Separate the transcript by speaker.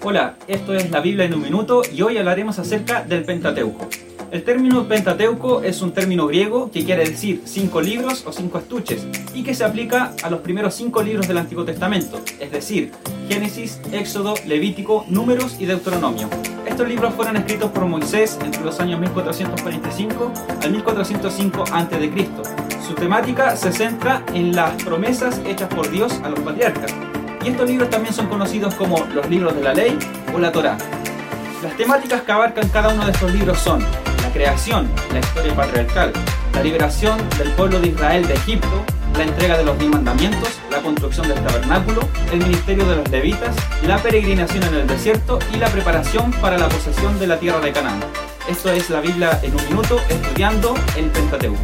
Speaker 1: Hola, esto es la Biblia en un minuto y hoy hablaremos acerca del Pentateuco. El término Pentateuco es un término griego que quiere decir cinco libros o cinco estuches y que se aplica a los primeros cinco libros del Antiguo Testamento, es decir, Génesis, Éxodo, Levítico, Números y Deuteronomio. Estos libros fueron escritos por Moisés entre los años 1445 al 1405 a.C. Su temática se centra en las promesas hechas por Dios a los patriarcas. Estos libros también son conocidos como los libros de la ley o la Torá. Las temáticas que abarcan cada uno de estos libros son la creación, la historia patriarcal, la liberación del pueblo de Israel de Egipto, la entrega de los diez mandamientos, la construcción del tabernáculo, el ministerio de los levitas, la peregrinación en el desierto y la preparación para la posesión de la tierra de Canaán. Esto es la Biblia en un minuto estudiando el Pentateuco.